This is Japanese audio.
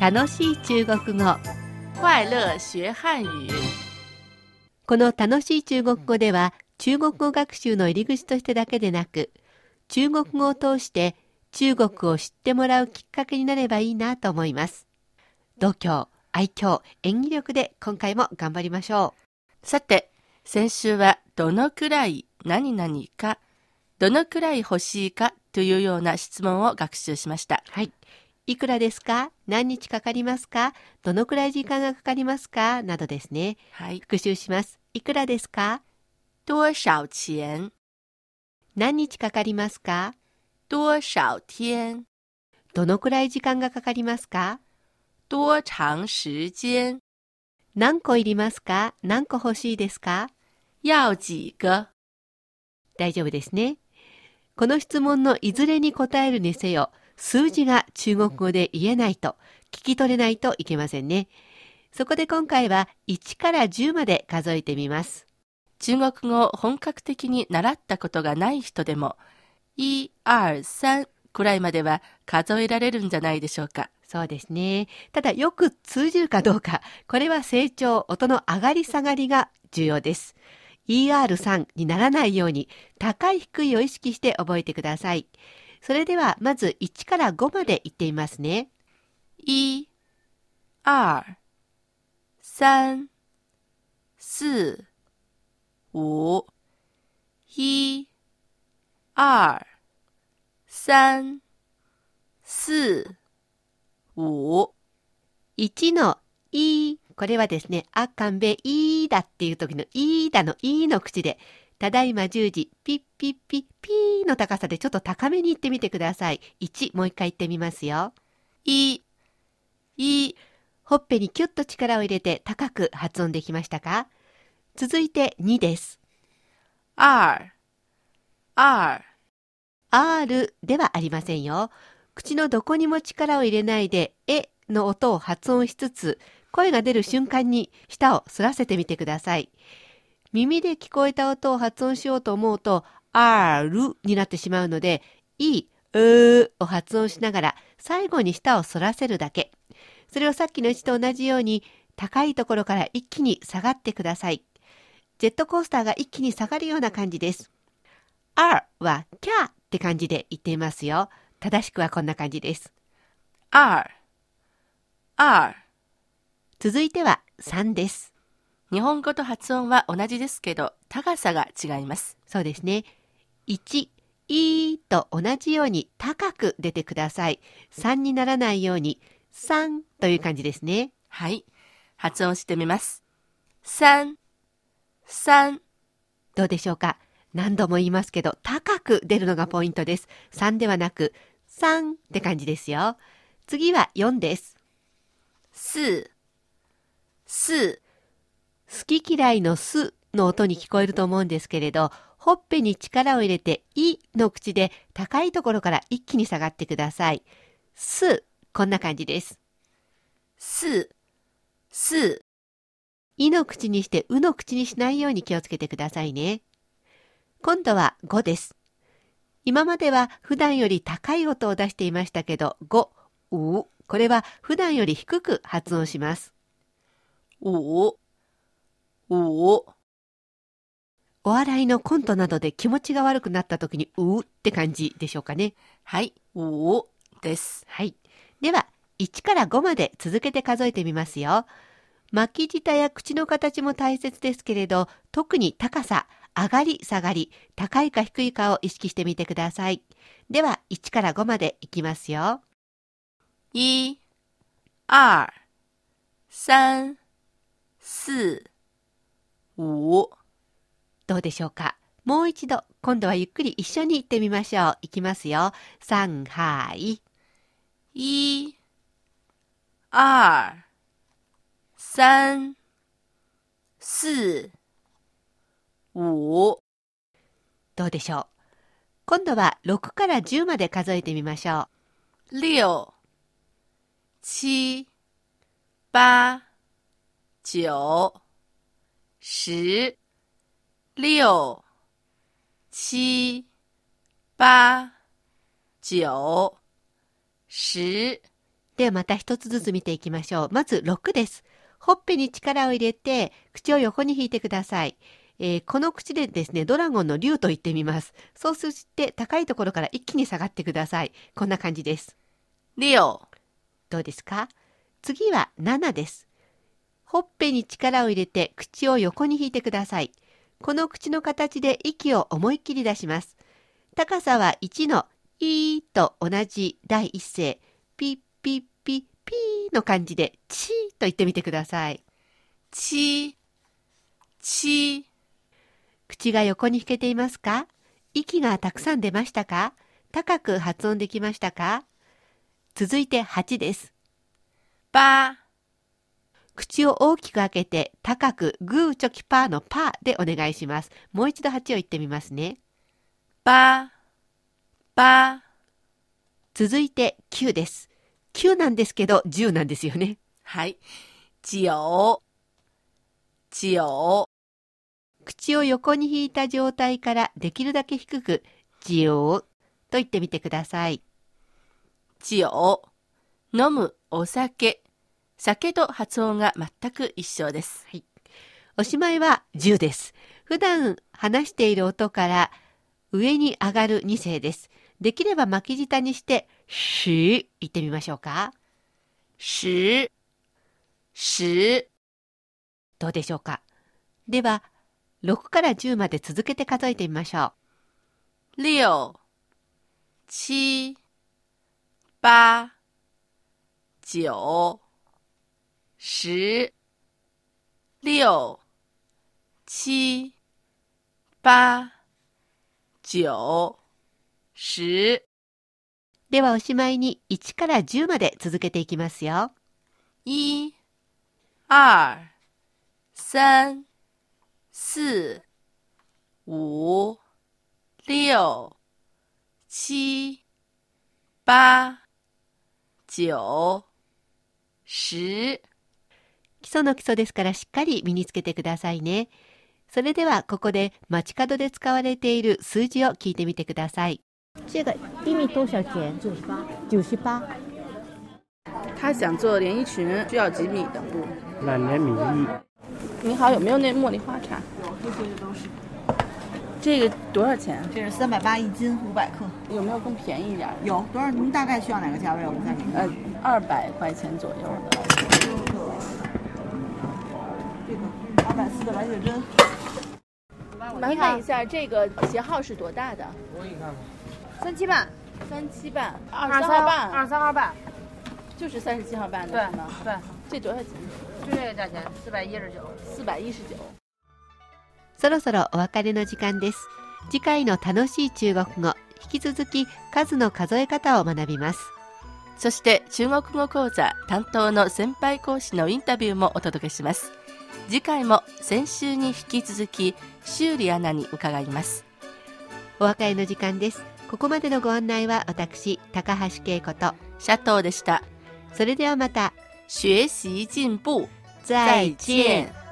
楽しい中国語快乐学汉语。この楽しい中国語では中国語学習の入り口としてだけでなく中国語を通して中国を知ってもらうきっかけになればいいなと思います度胸愛嬌演技力で今回も頑張りましょさて、先週はどのくらい何々か、どのくらい欲しいかというような質問を学習しました。うはいいくらですか？何日かかりますか？どのくらい時間がかかりますか？などですね。はい。復習します。いくらですか？多少錢何日かかりますか？多少天どのくらい時間がかかりますか？多長時間何個いりますか？何個欲しいですか？要幾個大丈夫ですね。この質問のいずれに答えるにせよ、数字が中国語で言えないと、聞き取れないといけませんね。そこで今回は1から10まで数えてみます。中国語を本格的に習ったことがない人でも、1、2、3くらいまでは数えられるんじゃないでしょうか。そうですね。ただよく通じるかどうか、これは成長、音の上がり下がりが重要です。ER3 にならないように高い低いを意識して覚えてください。それではまず1から5まで言ってみますね。1、2、3、4、5、1、2、3、4、5 1のいこれはですね、あかんべいだっていう時のいだのいの口で、ただいま10時、ピッピッピッピーの高さでちょっと高めに言ってみてください。1、もう一回言ってみますよ。1、1、ほっぺにキュッと力を入れて高く発音できましたか？続いて2です。2、2、R ではありませんよ。口のどこにも力を入れないで、えの音を発音しつつ、声が出る瞬間に舌をすらせてみてください。耳で聞こえた音を発音しようと思うと、R になってしまうので、い、うーを発音しながら最後に舌を反らせるだけ。それをさっきの位置と同じように高いところから一気に下がってください。ジェットコースターが一気に下がるような感じです。R はキャーって感じで言っていますよ。正しくはこんな感じです。2、2続いては3です。日本語と発音は同じですけど、高さが違います。そうですね。1、いーと同じように高く出てください。3にならないように3という感じですね。はい。発音してみます。3、3、どうでしょうか？何度も言いますけど、高く出るのがポイントです。3ではなく3って感じですよ。次は4です。4、4、好き嫌いのすの音に聞こえると思うんですけれど、ほっぺに力を入れていの口で高いところから一気に下がってください。す、こんな感じです。4、4、いの口にしてうの口にしないように気をつけてくださいね。今度は5です。今までは普段より高い音を出していましたけど、5、う、これは普段より低く発音します。5、5、お笑いのコントなどで気持ちが悪くなった時に、うって感じでしょうかね。はい、5です。はい。では、1から5まで続けて数えてみますよ。巻き舌や口の形も大切ですけれど、特に高さ、上がり下がり、高いか低いかを意識してみてください。では、1から5までいきますよ。1、2、3、4、5、どうでしょうか？もう一度、今度はゆっくり一緒に言ってみましょう。いきますよ。3、はい。1、2、3、4、5、どうでしょう？今度は6から10まで数えてみましょう。6、7、8、9、10、六、七、八、九、十、ではまた一つずつ見ていきましょう。まず6です。ほっぺに力を入れて、口を横に引いてください。えーこの口でですね、ドラゴンの竜と言ってみます。そうして高いところから一気に下がってください。こんな感じです。六、どうですか？次は7です。ほっぺに力を入れて口を横に引いてください。この口の形で息を思いっきり出します。高さは1のいーと同じ第一声、ピッピッピッピーの感じでチーと言ってみてください。七、七、口が横に引けていますか？息がたくさん出ましたか？高く発音できましたか？続いて8です。八、口を大きく開けて高くグーチョキパーのパーでお願いします。もう一度8を言ってみますね。八、八、続いて9です。9なんですけど10なんですよね。はい。九、九、口を横に引いた状態からできるだけ低く、ジオーと言ってみてください。九、飲むお酒。酒と発音が全く一緒です。おしまいは10です。普段話している音から上に上がる2声です。できれば巻き舌にして、しー言ってみましょうか。十、十、どうでしょうか。では、6から10まで続けて数えてみましょう。六、七、八、九、十、六、七、八、九、十。ではおしまいに1から10まで続けていきますよ。一、二、三、四、五、六、七、八、九、十。基礎の基礎ですからしっかり身につけてくださいね。それではここで街角で使われている数字を聞いてみてください。这个一米多少钱？九十八？九十八？他想做连衣裙，需要几米的？布？两年米一，你好，有没有那茉莉花茶？这个多少钱？这是三百八一斤，五百克。有没有更便宜一点的？有多少？您大概需要哪个价位？我们再给您。呃，二百块钱左右的。二百四的白雪针，麻烦问一下，这个鞋号是多大的？三七半，三七半，二三号半，二十三号半，就是三十七号半的对是吗？对，这多少钱？就这个价钱，四百一十九。四百一十九。そろそろお別れの時間です。次回の楽しい中国語、引き続き数の数え方を学びます。そして中国語講座担当の先輩講師のインタビューもお届けします。次回も先週に引き続き修理アナに伺います。お別れの時間です。ここまでのご案内は私、高橋恵子と、シャトーでした。それではまた、学習進步。再见。